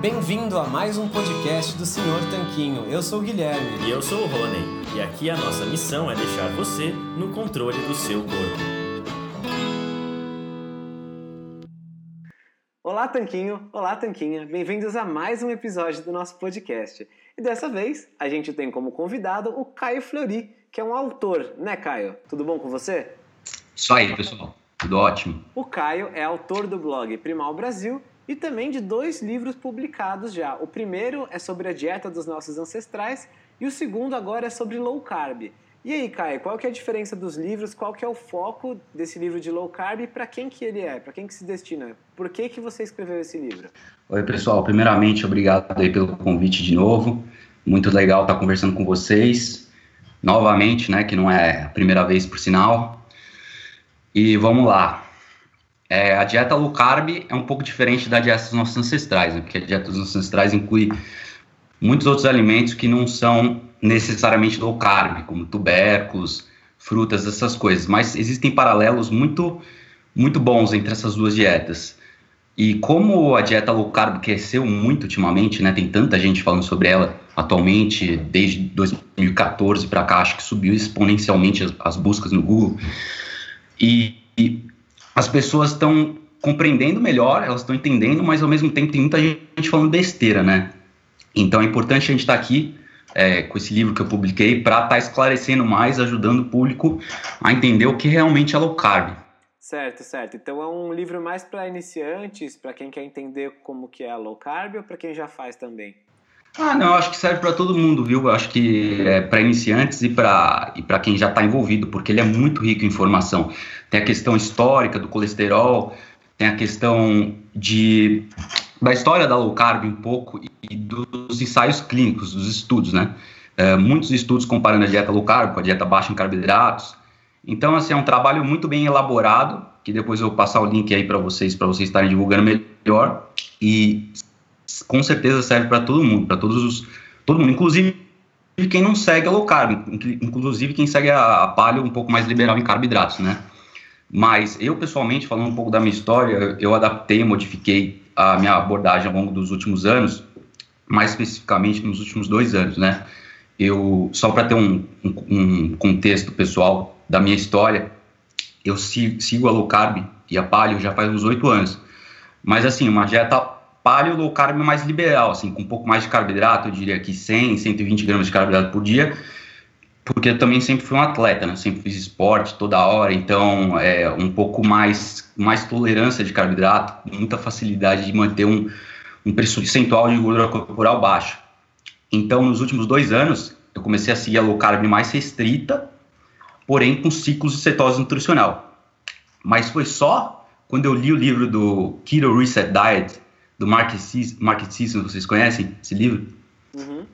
Bem-vindo a mais um podcast do Senhor Tanquinho. Eu sou o Guilherme. E eu sou o Rony. E aqui a nossa missão é deixar você no controle do seu corpo. Olá, Tanquinho! Olá, Tanquinha! Bem-vindos a mais um episódio do nosso podcast. E dessa vez a gente tem como convidado o Caio Flori, que é um autor, né, Caio? Tudo bom com você? Isso aí, pessoal. Tudo ótimo. O Caio é autor do blog Primal Brasil e também de dois livros publicados já. O primeiro é sobre a dieta dos nossos ancestrais e o segundo agora é sobre low carb. E aí, Caio, qual que é a diferença dos livros? Qual que é o foco desse livro de low carb e para quem que ele é? Para quem que se destina? Por que que você escreveu esse livro? Oi, pessoal. Primeiramente, obrigado aí pelo convite de novo. Muito legal estar conversando com vocês. Novamente, né, que não é a primeira vez por sinal. E vamos lá. É, a dieta low carb é um pouco diferente da dieta dos nossos ancestrais, né? porque a dieta dos nossos ancestrais inclui muitos outros alimentos que não são necessariamente low carb, como tubérculos, frutas, essas coisas. Mas existem paralelos muito, muito bons entre essas duas dietas. E como a dieta low carb cresceu muito ultimamente, né? Tem tanta gente falando sobre ela atualmente, desde 2014 para cá, acho que subiu exponencialmente as, as buscas no Google. E, e as pessoas estão compreendendo melhor, elas estão entendendo, mas ao mesmo tempo tem muita gente falando besteira, né? Então é importante a gente estar tá aqui é, com esse livro que eu publiquei para estar tá esclarecendo mais, ajudando o público a entender o que realmente é low carb. Certo, certo. Então é um livro mais para iniciantes, para quem quer entender como que é low carb ou para quem já faz também? Ah, não, acho que serve para todo mundo, viu? Acho que é para iniciantes e para e para quem já está envolvido, porque ele é muito rico em informação. Tem a questão histórica do colesterol, tem a questão de da história da low carb um pouco e dos ensaios clínicos, dos estudos, né? É, muitos estudos comparando a dieta low carb com a dieta baixa em carboidratos. Então, assim, é um trabalho muito bem elaborado, que depois eu vou passar o link aí para vocês, para vocês estarem divulgando melhor. E com certeza serve para todo mundo, para todos os todo mundo, inclusive quem não segue a low carb, inclusive quem segue a, a paleo um pouco mais liberal em carboidratos, né? Mas eu pessoalmente, falando um pouco da minha história, eu adaptei, modifiquei a minha abordagem ao longo dos últimos anos, mais especificamente nos últimos dois anos, né? Eu só para ter um, um, um, contexto pessoal da minha história, eu sigo a low carb e a paleo já faz uns oito anos, mas assim uma dieta paleo low carb mais liberal, assim, com um pouco mais de carboidrato, eu diria que 100, 120 gramas de carboidrato por dia, porque eu também sempre fui um atleta, né? Sempre fiz esporte toda hora, então é um pouco mais, mais tolerância de carboidrato, muita facilidade de manter um, um percentual de gordura corporal baixo. Então, nos últimos dois anos, eu comecei a seguir a low carb mais restrita, porém com ciclos de cetose nutricional. Mas foi só quando eu li o livro do Keto Reset Diet, do Mark Sisson, vocês conhecem esse livro? Uhum.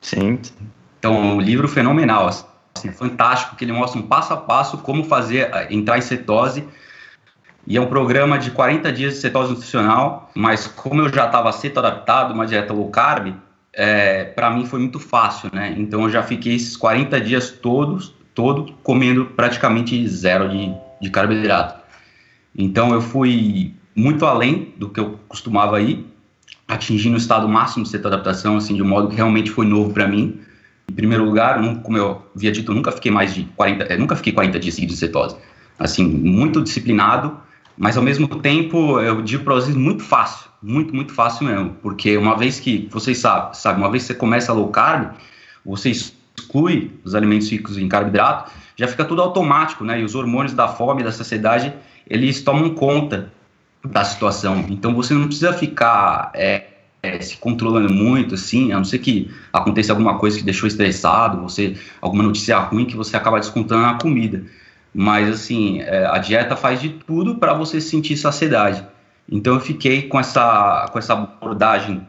Sim. Então, um livro fenomenal, assim, fantástico, que ele mostra um passo a passo como fazer, eh, entrar em cetose, e é um programa de 40 dias de cetose nutricional, mas como eu já estava ceto-adaptado, uma dieta low carb, é, para mim foi muito fácil, né? Então eu já fiquei esses 40 dias todos, todo comendo praticamente zero de, de carboidrato. Então eu fui muito além do que eu costumava ir, atingindo o estado máximo de cetoadaptação, assim, de um modo que realmente foi novo para mim. em primeiro lugar, como eu havia dito, eu nunca fiquei mais de 40, eu nunca fiquei 40 dias seguidos de cetose. Assim, muito disciplinado, mas ao mesmo tempo, eu digo para vocês, muito fácil, muito, muito fácil mesmo, porque uma vez que, vocês sabem, sabe, uma vez que você começa low carb, você exclui os alimentos ricos em carboidrato, já fica tudo automático, né? E os hormônios da fome, da saciedade, eles tomam conta da situação. Então você não precisa ficar é, é, se controlando muito, assim, a não ser que aconteça alguma coisa que deixou estressado, você alguma notícia ruim que você acaba descontando na comida. Mas assim, é, a dieta faz de tudo para você sentir saciedade. Então eu fiquei com essa com essa abordagem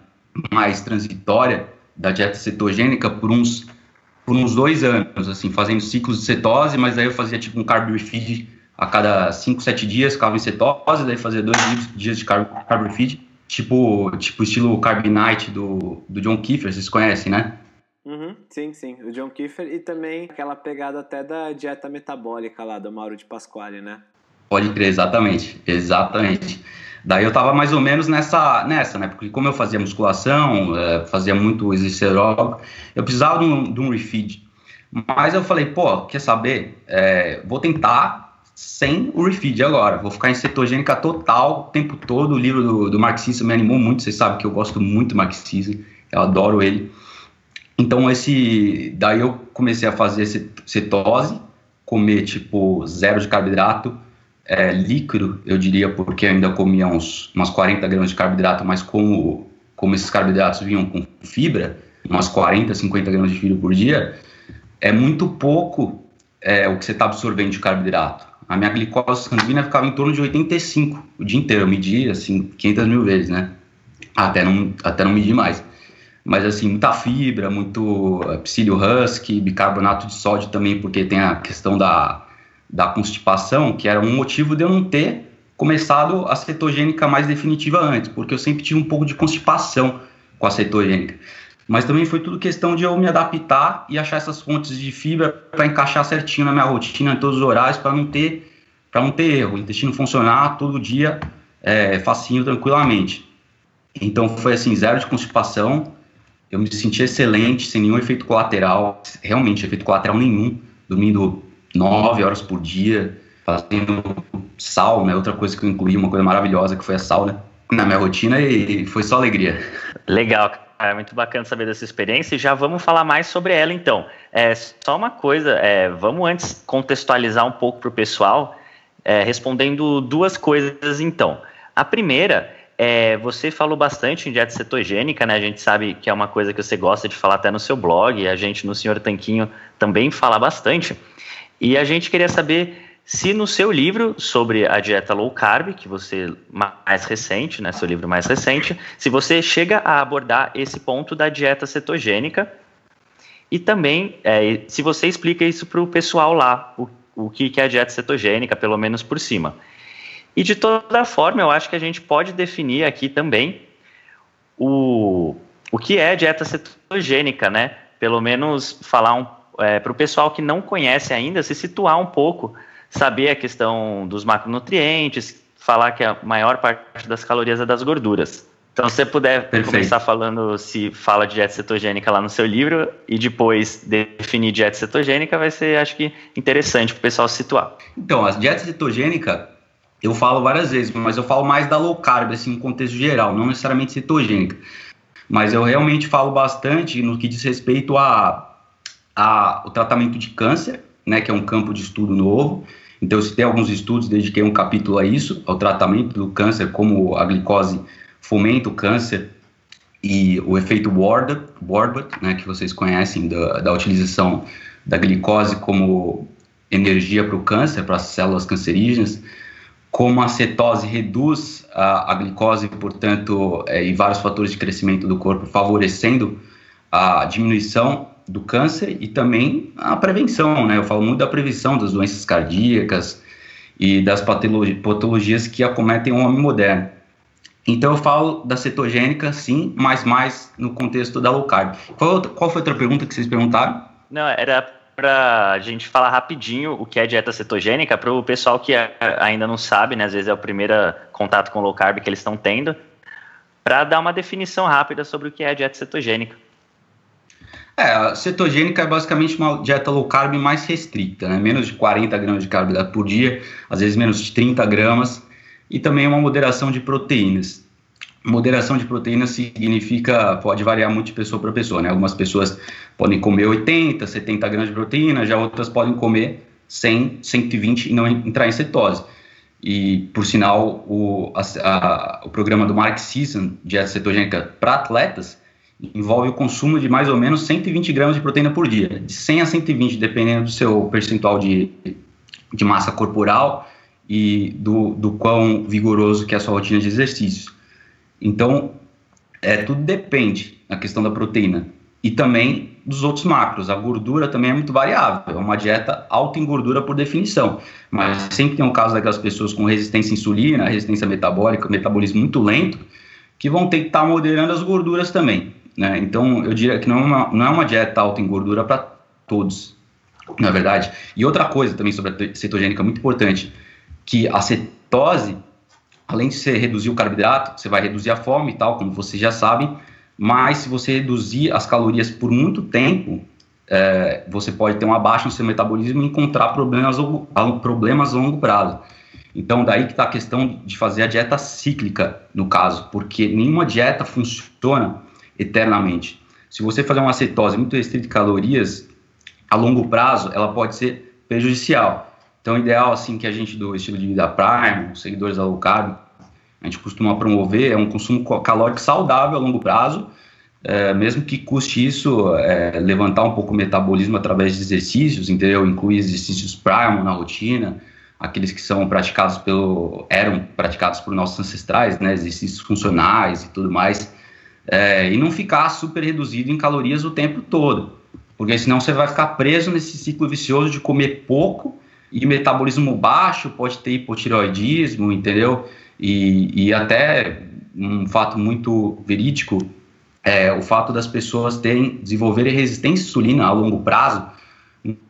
mais transitória da dieta cetogênica por uns por uns dois anos, assim, fazendo ciclos de cetose, mas aí eu fazia tipo um carb feed a cada 5, 7 dias, ficava em cetose, daí fazia dois dias de carb, carb feed, tipo, tipo estilo Carb Night do, do John Kiefer, vocês conhecem, né? Uhum, sim, sim, o John Kiefer e também aquela pegada até da dieta metabólica lá do Mauro de Pasquale, né? Pode crer, exatamente, exatamente. Daí eu tava mais ou menos nessa, nessa né? Porque como eu fazia musculação, é, fazia muito exercício aeróbico, eu precisava de um, de um refeed. Mas eu falei, pô, quer saber? É, vou tentar sem o refeed agora. Vou ficar em cetogênica total o tempo todo. O livro do, do marxista me animou muito. Vocês sabem que eu gosto muito do marxista. Eu adoro ele. Então, esse, daí eu comecei a fazer cetose, comer tipo zero de carboidrato, é, líquido, eu diria, porque eu ainda comia uns, umas 40 gramas de carboidrato, mas como, como esses carboidratos vinham com fibra, umas 40, 50 gramas de fibra por dia, é muito pouco é, o que você está absorvendo de carboidrato. A minha glicose sanguínea ficava em torno de 85 o dia inteiro, eu media assim 500 mil vezes, né? Até não, até não medir mais. Mas assim, muita fibra, muito é, psílio husky, bicarbonato de sódio também, porque tem a questão da da constipação, que era um motivo de eu não ter começado a cetogênica mais definitiva antes, porque eu sempre tive um pouco de constipação com a cetogênica. Mas também foi tudo questão de eu me adaptar e achar essas fontes de fibra para encaixar certinho na minha rotina, em todos os horários, para não ter para não ter erro, o intestino funcionar todo dia é, facinho, tranquilamente. Então foi assim, zero de constipação, eu me senti excelente, sem nenhum efeito colateral, realmente efeito colateral nenhum, dormindo nove horas por dia, fazendo sal, né? Outra coisa que eu incluí, uma coisa maravilhosa que foi a sal, né? Na minha rotina e foi só alegria. Legal, cara. Muito bacana saber dessa experiência e já vamos falar mais sobre ela então. É, só uma coisa, é, vamos antes contextualizar um pouco para o pessoal, é, respondendo duas coisas então. A primeira é, você falou bastante em dieta cetogênica, né? A gente sabe que é uma coisa que você gosta de falar até no seu blog, a gente no Senhor Tanquinho também fala bastante. E a gente queria saber se no seu livro sobre a dieta low carb, que você mais recente, né, seu livro mais recente, se você chega a abordar esse ponto da dieta cetogênica e também é, se você explica isso para o pessoal lá, o, o que, que é a dieta cetogênica, pelo menos por cima. E de toda forma, eu acho que a gente pode definir aqui também o, o que é dieta cetogênica, né? Pelo menos falar um é, para o pessoal que não conhece ainda se situar um pouco, saber a questão dos macronutrientes, falar que a maior parte das calorias é das gorduras. Então, se você puder Perfeito. começar falando se fala de dieta cetogênica lá no seu livro e depois definir dieta cetogênica, vai ser, acho que, interessante para o pessoal se situar. Então, a dieta cetogênica, eu falo várias vezes, mas eu falo mais da low carb, assim, no contexto geral, não necessariamente cetogênica. Mas eu realmente falo bastante no que diz respeito a a, o tratamento de câncer, né, que é um campo de estudo novo. Então, eu citei alguns estudos, dediquei um capítulo a isso, ao tratamento do câncer, como a glicose fomenta o câncer e o efeito Warburg, Warburg né, que vocês conhecem da, da utilização da glicose como energia para o câncer, para as células cancerígenas, como a cetose reduz a, a glicose, portanto, é, e vários fatores de crescimento do corpo, favorecendo a diminuição do câncer e também a prevenção, né? Eu falo muito da prevenção das doenças cardíacas e das patologias que acometem o homem moderno. Então eu falo da cetogênica, sim, mas mais no contexto da low carb. Qual, qual foi a outra pergunta que vocês perguntaram? Não, era para a gente falar rapidinho o que é dieta cetogênica para o pessoal que ainda não sabe, né? Às vezes é o primeiro contato com low carb que eles estão tendo, para dar uma definição rápida sobre o que é dieta cetogênica. É, a cetogênica é basicamente uma dieta low carb mais restrita, né? Menos de 40 gramas de carboidrato por dia, às vezes menos de 30 gramas, e também uma moderação de proteínas. Moderação de proteínas significa, pode variar muito de pessoa para pessoa, né? Algumas pessoas podem comer 80, 70 gramas de proteína, já outras podem comer 100, 120 e não entrar em cetose. E, por sinal, o, a, a, o programa do Mark Sisson, dieta cetogênica para atletas, envolve o consumo de mais ou menos 120 gramas de proteína por dia, de 100 a 120, dependendo do seu percentual de, de massa corporal e do, do quão vigoroso que é a sua rotina de exercícios. Então, é, tudo depende da questão da proteína e também dos outros macros. A gordura também é muito variável, é uma dieta alta em gordura por definição, mas sempre tem um caso daquelas pessoas com resistência à insulina, resistência metabólica, metabolismo muito lento, que vão ter que estar tá moderando as gorduras também. Né? Então, eu diria que não é uma, não é uma dieta alta em gordura para todos, na verdade. E outra coisa também sobre a cetogênica muito importante, que a cetose, além de você reduzir o carboidrato, você vai reduzir a fome e tal, como vocês já sabem, mas se você reduzir as calorias por muito tempo, é, você pode ter uma baixa no seu metabolismo e encontrar problemas, problemas a longo prazo. Então, daí que está a questão de fazer a dieta cíclica, no caso, porque nenhuma dieta funciona eternamente. Se você fazer uma cetose muito restrita de calorias, a longo prazo, ela pode ser prejudicial. Então, ideal, assim, que a gente do estilo de vida Prime, os seguidores da low carb, a gente costuma promover é um consumo calórico saudável a longo prazo, é, mesmo que custe isso é, levantar um pouco o metabolismo através de exercícios, entendeu? Incluir exercícios Prime na rotina, aqueles que são praticados pelo eram praticados por nossos ancestrais, né? Exercícios funcionais e tudo mais é, e não ficar super reduzido em calorias o tempo todo, porque senão você vai ficar preso nesse ciclo vicioso de comer pouco e metabolismo baixo, pode ter hipotireoidismo, entendeu? E, e até um fato muito verídico é o fato das pessoas terem desenvolverem resistência à insulina a longo prazo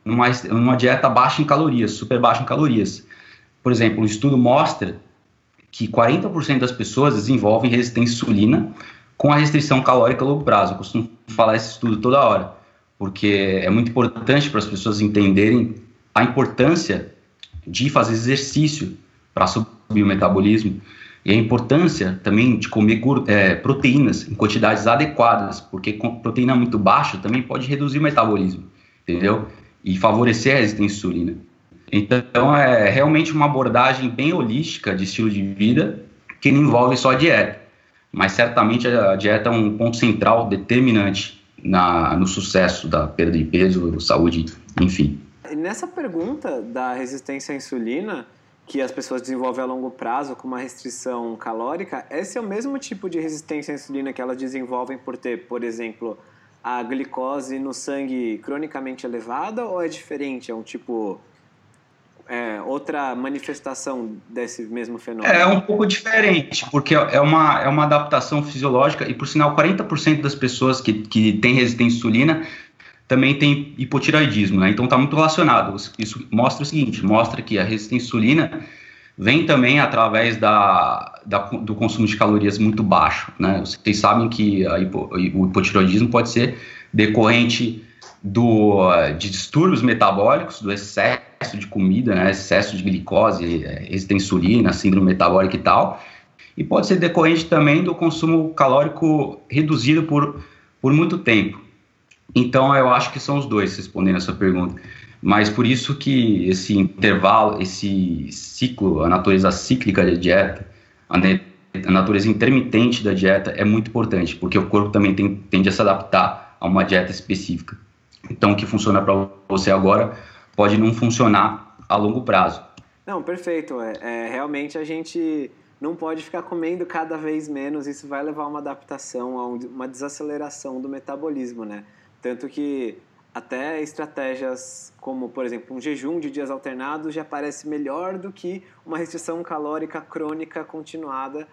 numa, numa dieta baixa em calorias, super baixa em calorias. Por exemplo, um estudo mostra que 40% das pessoas desenvolvem resistência à insulina com a restrição calórica a longo prazo. Eu costumo falar esse estudo toda hora, porque é muito importante para as pessoas entenderem a importância de fazer exercício para subir o metabolismo e a importância também de comer é, proteínas em quantidades adequadas, porque proteína muito baixa também pode reduzir o metabolismo, entendeu? E favorecer a resistência à insulina. Então, é realmente uma abordagem bem holística de estilo de vida que não envolve só a dieta mas certamente a dieta é um ponto central, determinante na, no sucesso da perda de peso, saúde, enfim. Nessa pergunta da resistência à insulina, que as pessoas desenvolvem a longo prazo com uma restrição calórica, esse é o mesmo tipo de resistência à insulina que elas desenvolvem por ter, por exemplo, a glicose no sangue cronicamente elevada ou é diferente? É um tipo é, outra manifestação desse mesmo fenômeno? É, é um pouco diferente, porque é uma, é uma adaptação fisiológica, e por sinal, 40% das pessoas que, que têm resistência à insulina também tem hipotiroidismo, né? Então está muito relacionado. Isso mostra o seguinte: mostra que a resistência à insulina vem também através da, da, do consumo de calorias muito baixo, né? Vocês sabem que hipo, o hipotiroidismo pode ser decorrente do, de distúrbios metabólicos, do excesso de comida, né, excesso de glicose, é, resistência insulina, síndrome metabólica e tal. E pode ser decorrente também do consumo calórico reduzido por, por muito tempo. Então, eu acho que são os dois, respondendo essa pergunta. Mas por isso que esse intervalo, esse ciclo, a natureza cíclica da dieta, a natureza intermitente da dieta é muito importante, porque o corpo também tem, tende a se adaptar a uma dieta específica. Então, o que funciona para você agora pode não funcionar a longo prazo. Não, perfeito. É, é, realmente a gente não pode ficar comendo cada vez menos, isso vai levar a uma adaptação, a uma desaceleração do metabolismo, né? Tanto que até estratégias como, por exemplo, um jejum de dias alternados já parece melhor do que uma restrição calórica crônica continuada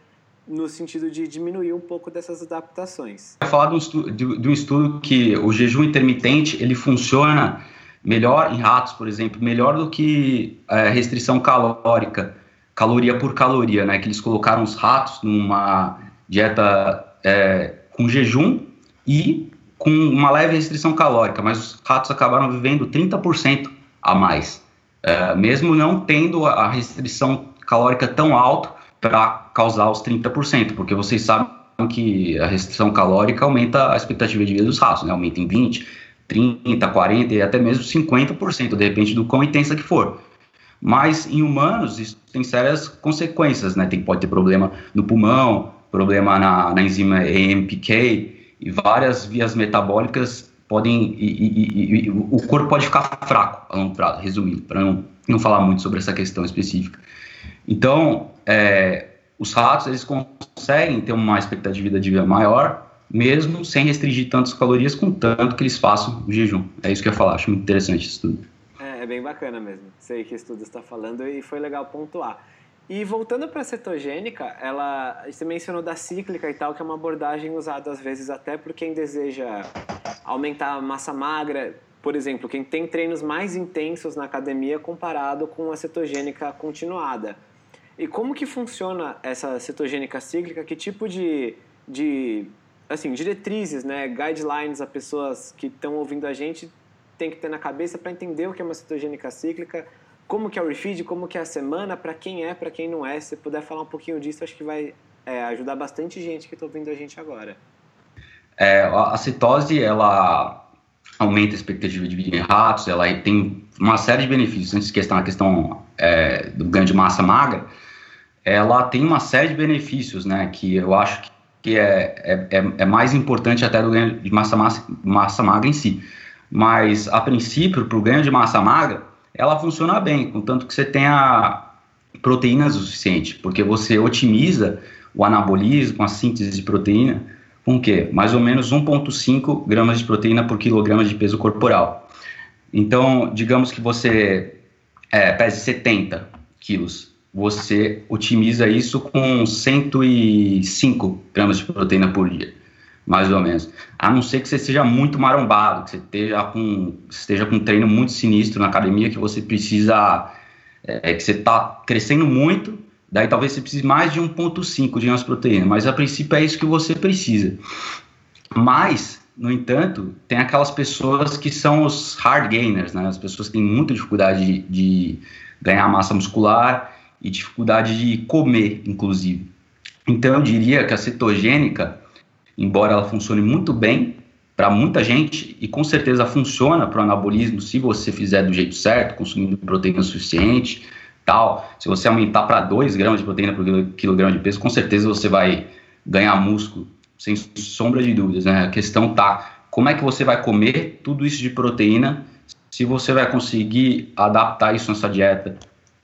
no sentido de diminuir um pouco dessas adaptações. Eu falar de um, estudo, de, de um estudo que o jejum intermitente ele funciona melhor em ratos, por exemplo, melhor do que é, restrição calórica, caloria por caloria, né? Que eles colocaram os ratos numa dieta é, com jejum e com uma leve restrição calórica, mas os ratos acabaram vivendo 30% a mais, é, mesmo não tendo a restrição calórica tão alta para causar os 30%, porque vocês sabem que a restrição calórica aumenta a expectativa de vida dos ratos, né? aumenta em 20%, 30%, 40% e até mesmo 50%, de repente, do quão intensa que for. Mas em humanos isso tem sérias consequências, né? Tem, pode ter problema no pulmão, problema na, na enzima AMPK e várias vias metabólicas podem e, e, e, o corpo pode ficar fraco a longo prazo, resumindo, para não, não falar muito sobre essa questão específica. Então, é, os ratos eles conseguem ter uma expectativa de vida maior, mesmo sem restringir tantas calorias, contanto que eles façam jejum. É isso que eu ia falar, acho muito interessante isso tudo. É, é bem bacana mesmo. Sei que estudo está falando e foi legal pontuar. E voltando para a cetogênica, ela, você mencionou da cíclica e tal, que é uma abordagem usada às vezes até por quem deseja aumentar a massa magra, por exemplo, quem tem treinos mais intensos na academia comparado com a cetogênica continuada. E como que funciona essa cetogênica cíclica? Que tipo de, de assim, diretrizes, né, guidelines a pessoas que estão ouvindo a gente tem que ter na cabeça para entender o que é uma cetogênica cíclica? como que é o refeed, como que é a semana, para quem é, para quem não é. Se puder falar um pouquinho disso, acho que vai é, ajudar bastante gente que está ouvindo a gente agora. É, a citose, ela aumenta a expectativa de vida em ratos, ela tem uma série de benefícios. Antes de questão, a questão é, do ganho de massa magra, ela tem uma série de benefícios, né, que eu acho que é, é, é, é mais importante até do ganho de massa, massa, massa magra em si. Mas, a princípio, para o ganho de massa magra, ela funciona bem, contanto que você tenha proteínas o suficiente, porque você otimiza o anabolismo, a síntese de proteína, com o quê? Mais ou menos 1,5 gramas de proteína por quilograma de peso corporal. Então, digamos que você é, pese 70 quilos, você otimiza isso com 105 gramas de proteína por dia mais ou menos. A não ser que você seja muito marombado, que você esteja com, esteja com um treino muito sinistro na academia, que você precisa, é, que você está crescendo muito, daí talvez você precise mais de 1,5 de gramas proteína, mas a princípio é isso que você precisa. Mas, no entanto, tem aquelas pessoas que são os hard gainers, né? as pessoas que têm muita dificuldade de, de ganhar massa muscular e dificuldade de comer, inclusive. Então, eu diria que a cetogênica embora ela funcione muito bem para muita gente e com certeza funciona para o anabolismo se você fizer do jeito certo, consumindo proteína suficiente, tal. Se você aumentar para 2 gramas de proteína por quilograma de peso, com certeza você vai ganhar músculo, sem sombra de dúvidas. Né? A questão tá como é que você vai comer tudo isso de proteína, se você vai conseguir adaptar isso na sua dieta,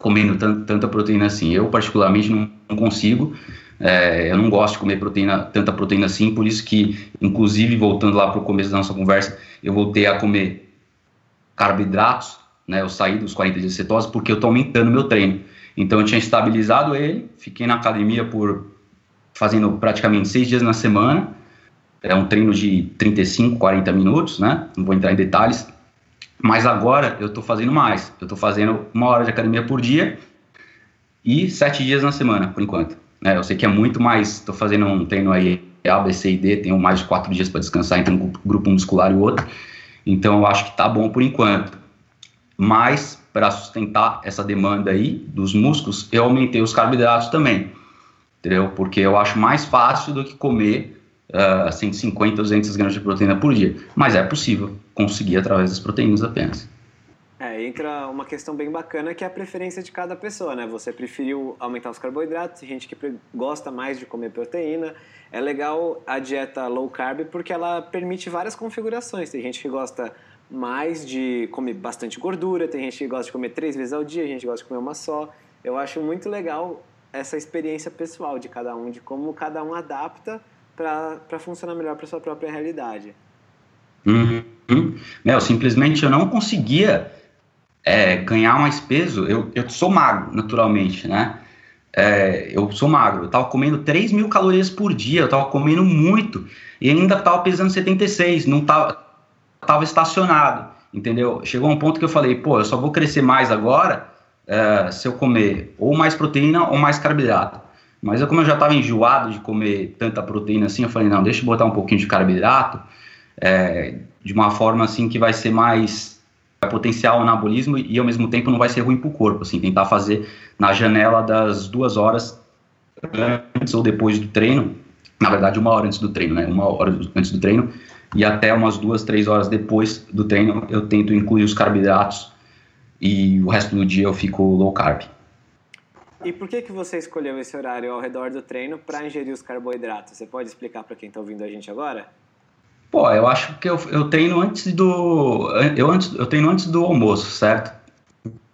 comendo tanta proteína assim. Eu, particularmente, não, não consigo. É, eu não gosto de comer proteína, tanta proteína assim, por isso que, inclusive, voltando lá para o começo da nossa conversa, eu voltei a comer carboidratos, né? Eu saí dos 40 dias de cetose porque eu estou aumentando meu treino. Então eu tinha estabilizado ele, fiquei na academia por fazendo praticamente seis dias na semana. É um treino de 35, 40 minutos, né? Não vou entrar em detalhes. Mas agora eu estou fazendo mais. Eu estou fazendo uma hora de academia por dia e sete dias na semana, por enquanto. Né? Eu sei que é muito mais, estou fazendo um treino aí A, B, C e D, tenho mais de quatro dias para descansar entre um grupo muscular e o outro, então eu acho que está bom por enquanto. Mas, para sustentar essa demanda aí dos músculos, eu aumentei os carboidratos também, entendeu? Porque eu acho mais fácil do que comer uh, 150, 200 gramas de proteína por dia. Mas é possível conseguir através das proteínas apenas. É, entra uma questão bem bacana que é a preferência de cada pessoa, né? Você preferiu aumentar os carboidratos, tem gente que gosta mais de comer proteína. É legal a dieta low carb porque ela permite várias configurações. Tem gente que gosta mais de comer bastante gordura, tem gente que gosta de comer três vezes ao dia, gente que gosta de comer uma só. Eu acho muito legal essa experiência pessoal de cada um, de como cada um adapta para funcionar melhor para sua própria realidade. Uhum. Mel, simplesmente eu não conseguia é, ganhar mais peso, eu, eu sou magro, naturalmente, né? É, eu sou magro, eu tava comendo 3 mil calorias por dia, eu tava comendo muito, e ainda tava pesando 76, não tava, tava estacionado, entendeu? Chegou um ponto que eu falei, pô, eu só vou crescer mais agora é, se eu comer ou mais proteína ou mais carboidrato. Mas eu, como eu já tava enjoado de comer tanta proteína assim, eu falei, não, deixa eu botar um pouquinho de carboidrato, é, de uma forma assim que vai ser mais potencial anabolismo e ao mesmo tempo não vai ser ruim para o corpo, assim, tentar fazer na janela das duas horas antes ou depois do treino, na verdade uma hora antes do treino, né, uma hora antes do treino e até umas duas, três horas depois do treino eu tento incluir os carboidratos e o resto do dia eu fico low carb. E por que que você escolheu esse horário ao redor do treino para ingerir os carboidratos? Você pode explicar para quem está ouvindo a gente agora? Pô, eu acho que eu, eu treino antes do eu antes eu treino antes do almoço, certo?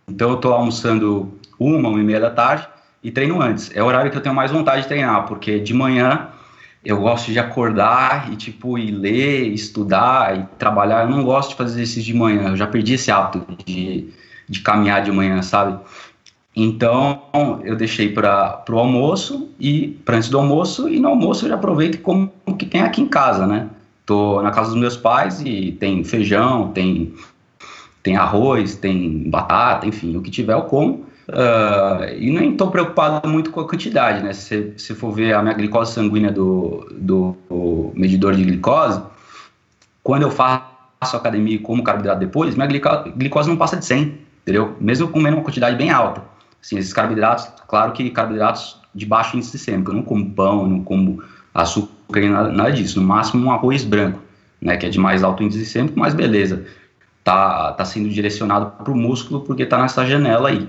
Então eu tô almoçando uma, uma e meia da tarde e treino antes. É o horário que eu tenho mais vontade de treinar, porque de manhã eu gosto de acordar e tipo ir ler, estudar e trabalhar. Eu não gosto de fazer exercício de manhã. Eu já perdi esse hábito de, de caminhar de manhã, sabe? Então eu deixei para o almoço e para antes do almoço e no almoço eu já aproveito como que tem aqui em casa, né? Tô na casa dos meus pais e tem feijão, tem, tem arroz, tem batata, enfim, o que tiver eu como. Uh, e nem estou preocupado muito com a quantidade, né? Se você for ver a minha glicose sanguínea do, do, do, medidor de glicose, quando eu faço academia e como carboidrato depois, minha glicose não passa de 100, entendeu? Mesmo comendo uma quantidade bem alta. Assim, esses carboidratos, claro que carboidratos de baixo índice glicêmico, eu não como pão, não como açúcar, nada, nada disso. No máximo um arroz branco, né, que é de mais alto índice glicêmico, mas beleza. Tá, tá sendo direcionado para o músculo porque tá nessa janela aí.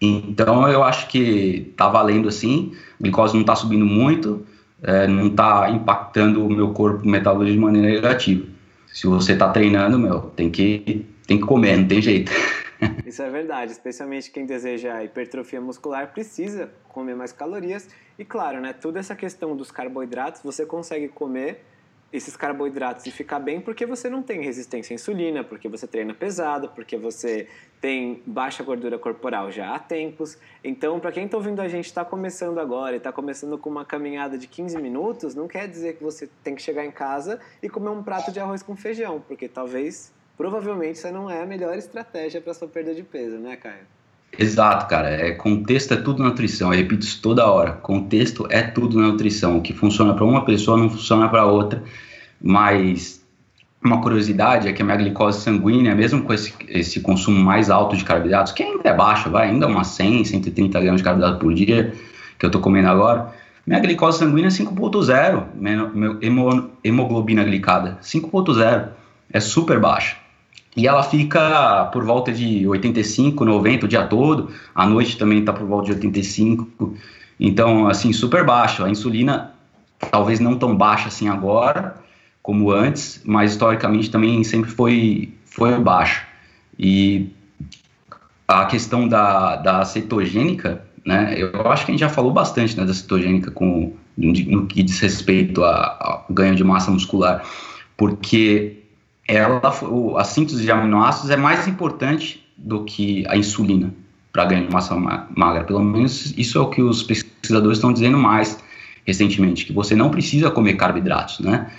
Então eu acho que tá valendo assim, a glicose não está subindo muito, é, não está impactando o meu corpo metabolismo de maneira negativa. Se você está treinando, meu, tem que, tem que comer, não tem jeito. Isso é verdade, especialmente quem deseja hipertrofia muscular precisa comer mais calorias. E claro, né, toda essa questão dos carboidratos você consegue comer esses carboidratos e ficar bem porque você não tem resistência à insulina, porque você treina pesado, porque você tem baixa gordura corporal já há tempos. Então, para quem está ouvindo a gente está começando agora e está começando com uma caminhada de 15 minutos, não quer dizer que você tem que chegar em casa e comer um prato de arroz com feijão, porque talvez provavelmente isso não é a melhor estratégia para sua perda de peso, né, Caio? Exato, cara. É, contexto é tudo na nutrição. Eu repito isso toda hora. Contexto é tudo na nutrição. O que funciona para uma pessoa não funciona para outra. Mas uma curiosidade é que a minha glicose sanguínea, mesmo com esse, esse consumo mais alto de carboidratos, que ainda é baixo, vai, ainda é umas 100, 130 gramas de carboidrato por dia, que eu estou comendo agora, minha glicose sanguínea é 5.0, meu hemoglobina glicada, 5.0, é super baixa. E ela fica por volta de 85, 90 o dia todo. À noite também está por volta de 85. Então, assim, super baixo. A insulina, talvez não tão baixa assim agora, como antes, mas historicamente também sempre foi, foi baixa. E a questão da, da cetogênica, né, eu acho que a gente já falou bastante né, da cetogênica com, no que diz respeito ao ganho de massa muscular, porque ela, a síntese de aminoácidos é mais importante do que a insulina para ganho de massa magra. Pelo menos isso é o que os pesquisadores estão dizendo mais recentemente, que você não precisa comer carboidratos, né?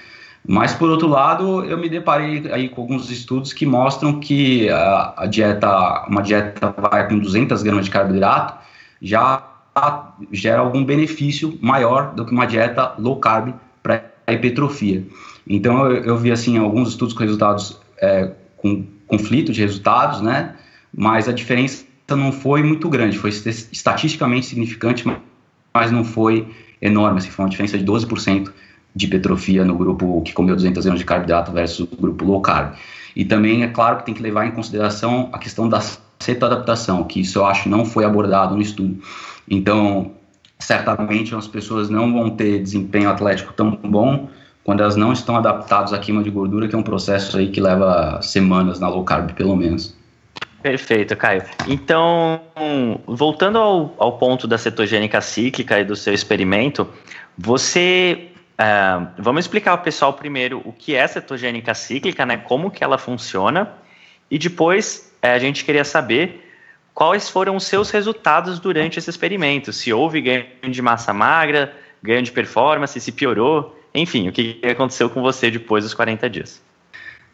Mas por outro lado, eu me deparei aí com alguns estudos que mostram que a, a dieta, uma dieta vai com 200 gramas de carboidrato já gera algum benefício maior do que uma dieta low carb para hipertrofia. Então eu, eu, vi assim alguns estudos com resultados é, com conflito de resultados, né? Mas a diferença não foi muito grande, foi estatisticamente significante, mas não foi enorme, assim, foi uma diferença de 12% de hipertrofia no grupo que comeu 200 gramas de carboidrato versus o grupo low carb. E também é claro que tem que levar em consideração a questão da cetoadaptação, que isso eu acho não foi abordado no estudo. Então, certamente as pessoas não vão ter desempenho atlético tão bom quando elas não estão adaptadas à queima de gordura, que é um processo aí que leva semanas na low carb, pelo menos. Perfeito, Caio. Então, voltando ao, ao ponto da cetogênica cíclica e do seu experimento, você Uh, vamos explicar ao pessoal primeiro o que é cetogênica cíclica, né? Como que ela funciona e depois uh, a gente queria saber quais foram os seus resultados durante esse experimento. Se houve ganho de massa magra, ganho de performance, se piorou, enfim, o que aconteceu com você depois dos 40 dias.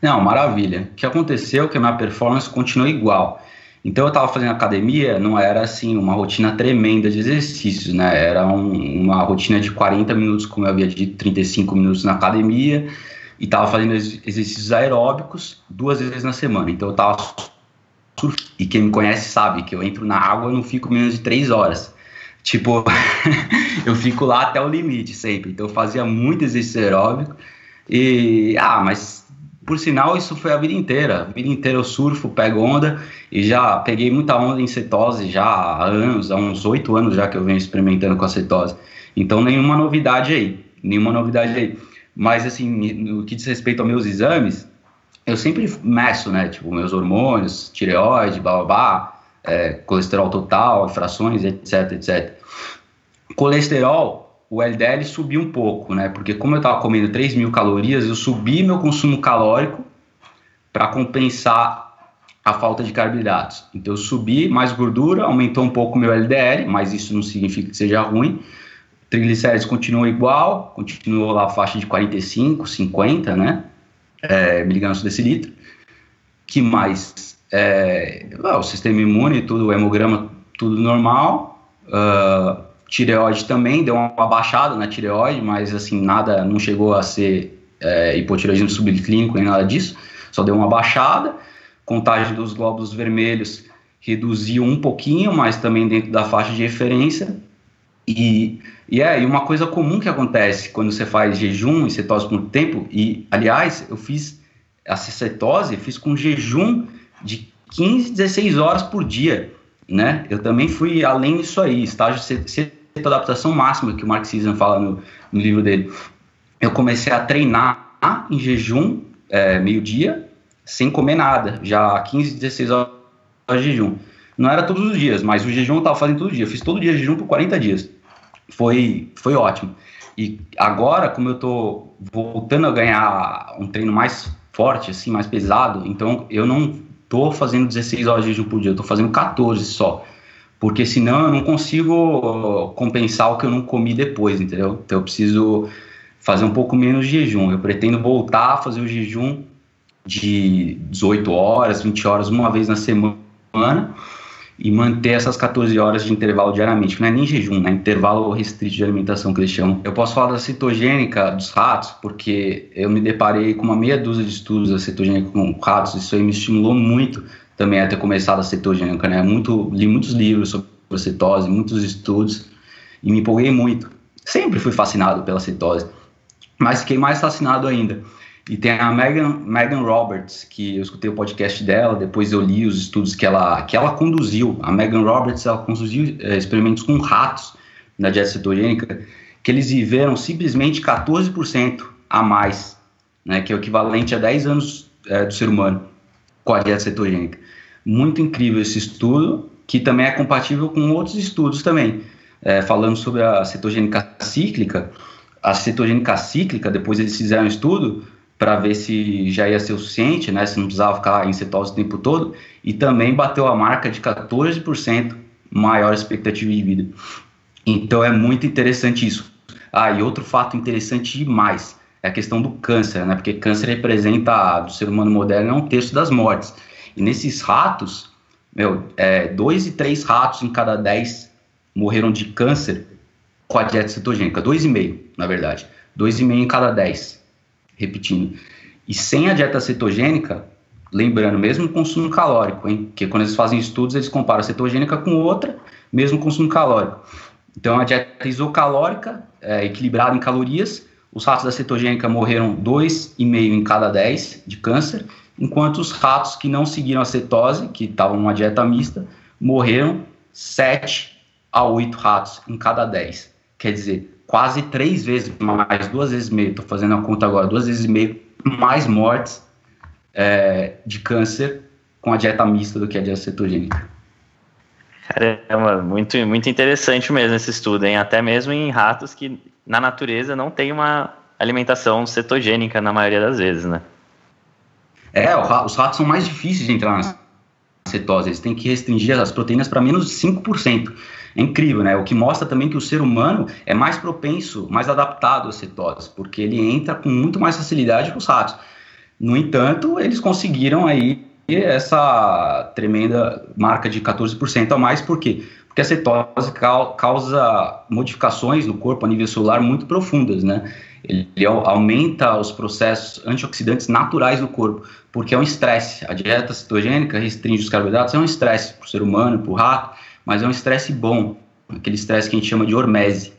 Não, maravilha. O que aconteceu é que a minha performance continuou igual. Então eu estava fazendo academia, não era assim uma rotina tremenda de exercícios, né? Era um, uma rotina de 40 minutos, como eu havia dito, 35 minutos na academia e estava fazendo exercícios aeróbicos duas vezes na semana. Então eu estava e quem me conhece sabe que eu entro na água e não fico menos de três horas. Tipo, eu fico lá até o limite sempre. Então eu fazia muito exercício aeróbico e ah, mas por sinal isso foi a vida inteira. A vida inteira eu surfo, pego onda e já peguei muita onda em cetose já há anos, há uns oito anos já que eu venho experimentando com a cetose. Então nenhuma novidade aí, nenhuma novidade aí. Mas, assim, no que diz respeito aos meus exames, eu sempre meço, né? Tipo, meus hormônios, tireoide, babá, é, colesterol total, frações, etc, etc. Colesterol, o LDL subiu um pouco, né? Porque como eu estava comendo 3 mil calorias, eu subi meu consumo calórico para compensar a falta de carboidratos. Então eu subi mais gordura, aumentou um pouco meu LDL, mas isso não significa que seja ruim triglicérides continuou igual, continuou lá a faixa de 45, 50, né? É, miligramas por decilitro. Que mais? É, o sistema imune, tudo, o hemograma, tudo normal. Uh, tireoide também, deu uma baixada na tireoide, mas assim, nada, não chegou a ser é, hipotireoidismo subclínico nem nada disso, só deu uma baixada. Contagem dos glóbulos vermelhos reduziu um pouquinho, mas também dentro da faixa de referência. E, e é, e uma coisa comum que acontece quando você faz jejum e cetose por tempo, e aliás, eu fiz a cetose, fiz com jejum de 15, 16 horas por dia, né? Eu também fui além disso aí, estágio de adaptação máxima que o Marxismo fala no, no livro dele. Eu comecei a treinar em jejum, é, meio-dia, sem comer nada, já 15, 16 horas de jejum. Não era todos os dias, mas o jejum eu estava fazendo todo dia. Eu fiz todo dia jejum por 40 dias. Foi, foi ótimo. E agora, como eu estou voltando a ganhar um treino mais forte, assim, mais pesado, então eu não estou fazendo 16 horas de jejum por dia, eu estou fazendo 14 só. Porque senão eu não consigo compensar o que eu não comi depois, entendeu? Então eu preciso fazer um pouco menos de jejum. Eu pretendo voltar a fazer o jejum de 18 horas, 20 horas, uma vez na semana e manter essas 14 horas de intervalo diariamente, que não é nem jejum, né? Intervalo restrito de alimentação que eles chamam. Eu posso falar da cetogênica dos ratos, porque eu me deparei com uma meia dúzia de estudos da cetogênica com ratos, isso aí me estimulou muito também a ter começado a cetogênica, né? Muito, li muitos livros sobre cetose, muitos estudos, e me empolguei muito. Sempre fui fascinado pela cetose, mas fiquei mais fascinado ainda e tem a Megan, Megan Roberts, que eu escutei o podcast dela, depois eu li os estudos que ela, que ela conduziu. A Megan Roberts, ela conduziu é, experimentos com ratos na dieta cetogênica, que eles viveram simplesmente 14% a mais, né, que é o equivalente a 10 anos é, do ser humano com a dieta cetogênica. Muito incrível esse estudo, que também é compatível com outros estudos também. É, falando sobre a cetogênica cíclica, a cetogênica cíclica, depois eles fizeram um estudo, para ver se já ia ser o suficiente, né, se não precisava ficar em cetose o tempo todo, e também bateu a marca de 14% maior expectativa de vida. Então é muito interessante isso. Ah, e outro fato interessante demais é a questão do câncer, né, porque câncer representa, do ser humano moderno, é um terço das mortes. E nesses ratos, meu, é, dois e três ratos em cada dez morreram de câncer com a dieta cetogênica, dois e meio, na verdade, dois e meio em cada dez repetindo. E sem a dieta cetogênica, lembrando, mesmo consumo calórico, hein? Porque quando eles fazem estudos, eles comparam a cetogênica com outra, mesmo consumo calórico. Então, a dieta isocalórica, é, equilibrada em calorias, os ratos da cetogênica morreram 2,5 em cada 10 de câncer, enquanto os ratos que não seguiram a cetose, que estavam numa dieta mista, morreram 7 a 8 ratos em cada 10. Quer dizer, quase três vezes mais, duas vezes e meio, estou fazendo a conta agora, duas vezes e meio mais mortes é, de câncer com a dieta mista do que a dieta cetogênica. Caramba, muito, muito interessante mesmo esse estudo, hein? Até mesmo em ratos que na natureza não tem uma alimentação cetogênica na maioria das vezes, né? É, os ratos são mais difíceis de entrar na cetose, eles têm que restringir as proteínas para menos de 5%. É incrível, né? O que mostra também que o ser humano é mais propenso, mais adaptado à cetose, porque ele entra com muito mais facilidade que os ratos. No entanto, eles conseguiram aí essa tremenda marca de 14% a mais, por quê? Porque a cetose causa modificações no corpo a nível celular muito profundas, né? ele aumenta os processos antioxidantes naturais do corpo, porque é um estresse. A dieta cetogênica restringe os carboidratos, é um estresse para o ser humano, para o rato, mas é um estresse bom, aquele estresse que a gente chama de hormese.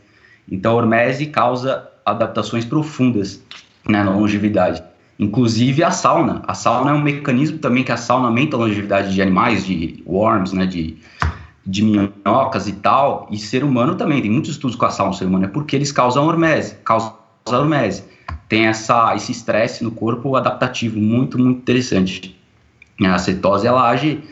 Então, a hormese causa adaptações profundas né, na longevidade. Inclusive a sauna. A sauna é um mecanismo também que a sauna aumenta a longevidade de animais, de worms, né, de, de minhocas e tal, e ser humano também. Tem muitos estudos com a sauna no ser humano, é porque eles causam hormese, causam hormese. Tem essa, esse estresse no corpo adaptativo, muito, muito interessante. A cetose, ela age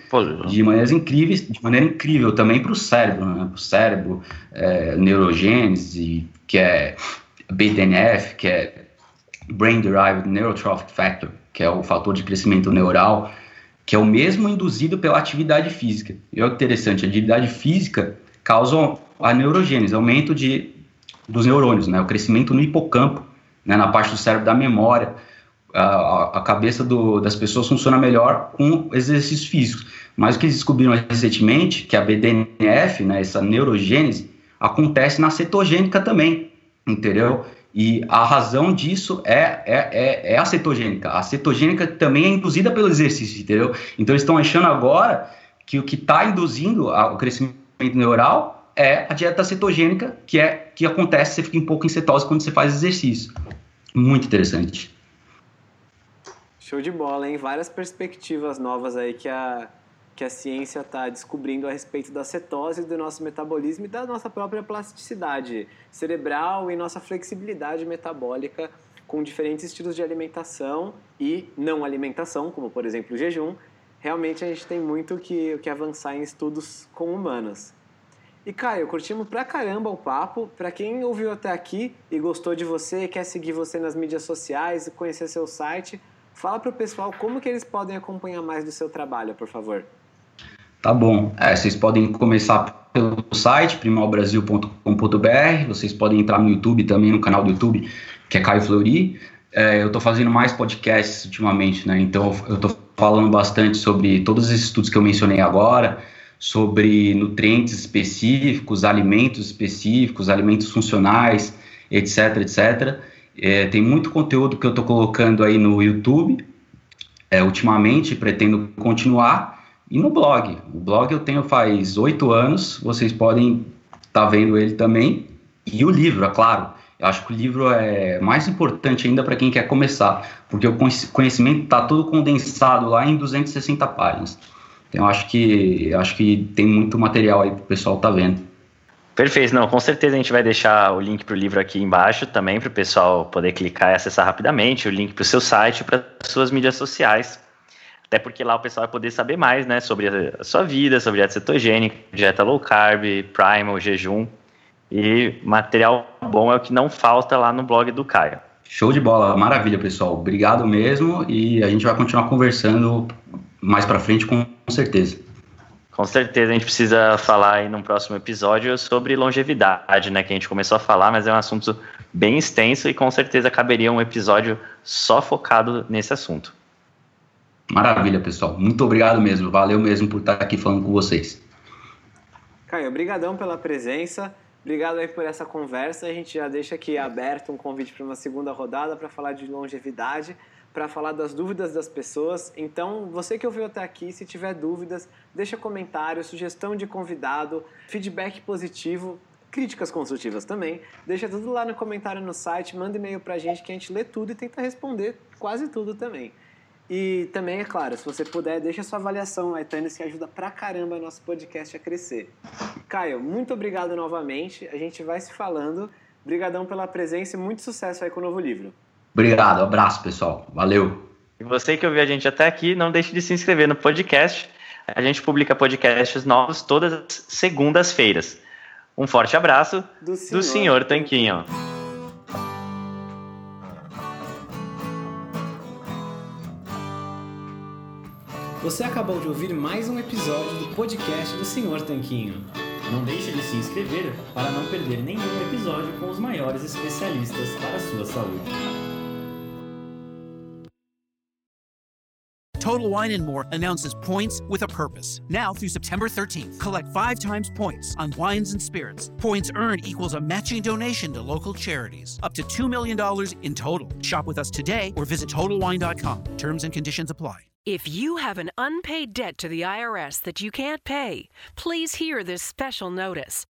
de maneiras incríveis, de maneira incrível também para o cérebro, né? Para o cérebro, é, neurogênese, que é BDNF, que é Brain Derived Neurotrophic Factor, que é o fator de crescimento neural, que é o mesmo induzido pela atividade física. E é interessante, a atividade física causa a neurogênese, aumento de, dos neurônios, né? o crescimento no hipocampo, né? na parte do cérebro da memória. A, a cabeça do, das pessoas funciona melhor com exercícios físicos. Mas o que eles descobriram recentemente, que a BDNF, né, essa neurogênese, acontece na cetogênica também, entendeu? E a razão disso é, é, é, é, a cetogênica. A cetogênica também é induzida pelo exercício, entendeu? Então eles estão achando agora que o que está induzindo o crescimento neural é a dieta cetogênica, que é que acontece, você fica um pouco em cetose quando você faz exercício. Muito interessante. Show de bola, hein? Várias perspectivas novas aí que a, que a ciência está descobrindo a respeito da cetose, do nosso metabolismo e da nossa própria plasticidade cerebral e nossa flexibilidade metabólica com diferentes estilos de alimentação e não alimentação, como por exemplo o jejum. Realmente a gente tem muito que, que avançar em estudos com humanos. E Caio, curtimos pra caramba o papo. Pra quem ouviu até aqui e gostou de você, quer seguir você nas mídias sociais e conhecer seu site, fala pro pessoal como que eles podem acompanhar mais do seu trabalho, por favor. Tá bom. É, vocês podem começar pelo site primalbrasil.com.br. Vocês podem entrar no YouTube também, no canal do YouTube, que é Caio Fleury. É, eu estou fazendo mais podcasts ultimamente, né? Então eu estou falando bastante sobre todos esses estudos que eu mencionei agora, sobre nutrientes específicos, alimentos específicos, alimentos funcionais, etc, etc. É, tem muito conteúdo que eu estou colocando aí no YouTube. É, ultimamente pretendo continuar e no blog. O blog eu tenho faz oito anos, vocês podem estar tá vendo ele também. E o livro, é claro. Eu acho que o livro é mais importante ainda para quem quer começar, porque o conhecimento está todo condensado lá em 260 páginas. Então, acho que, acho que tem muito material aí para o pessoal estar tá vendo. Perfeito, não, com certeza a gente vai deixar o link para o livro aqui embaixo também para o pessoal poder clicar e acessar rapidamente, o link para o seu site, para suas mídias sociais. Até porque lá o pessoal vai poder saber mais, né, sobre a sua vida, sobre dieta cetogênica, dieta low carb, primal, jejum. E material bom é o que não falta lá no blog do Caio. Show de bola, maravilha, pessoal. Obrigado mesmo e a gente vai continuar conversando mais para frente com certeza. Com certeza a gente precisa falar aí num próximo episódio sobre longevidade, né, que a gente começou a falar, mas é um assunto bem extenso e com certeza caberia um episódio só focado nesse assunto. Maravilha, pessoal. Muito obrigado mesmo. Valeu mesmo por estar aqui falando com vocês. Caio, obrigadão pela presença. Obrigado aí por essa conversa. A gente já deixa aqui aberto um convite para uma segunda rodada para falar de longevidade, para falar das dúvidas das pessoas. Então, você que ouviu até aqui, se tiver dúvidas, deixa comentário, sugestão de convidado, feedback positivo, críticas construtivas também. Deixa tudo lá no comentário no site, manda e-mail para a gente que a gente lê tudo e tenta responder quase tudo também. E também, é claro, se você puder, deixa sua avaliação no iTunes que ajuda pra caramba nosso podcast a crescer. Caio, muito obrigado novamente. A gente vai se falando. Obrigadão pela presença e muito sucesso aí com o novo livro. Obrigado, abraço pessoal. Valeu. E você que ouviu a gente até aqui, não deixe de se inscrever no podcast. A gente publica podcasts novos todas as segundas-feiras. Um forte abraço do senhor, do senhor Tanquinho. Você acabou de ouvir mais um episódio do podcast do Senhor Tanquinho. Não deixe de se inscrever para não perder nenhum episódio com os maiores especialistas para a sua saúde. Total Wine and More announces points with a purpose. Now through September 13th, collect five times points on wines and spirits. Points earned equals a matching donation to local charities, up to $2 million in total. Shop with us today or visit TotalWine.com. Terms and conditions apply. If you have an unpaid debt to the IRS that you can't pay, please hear this special notice.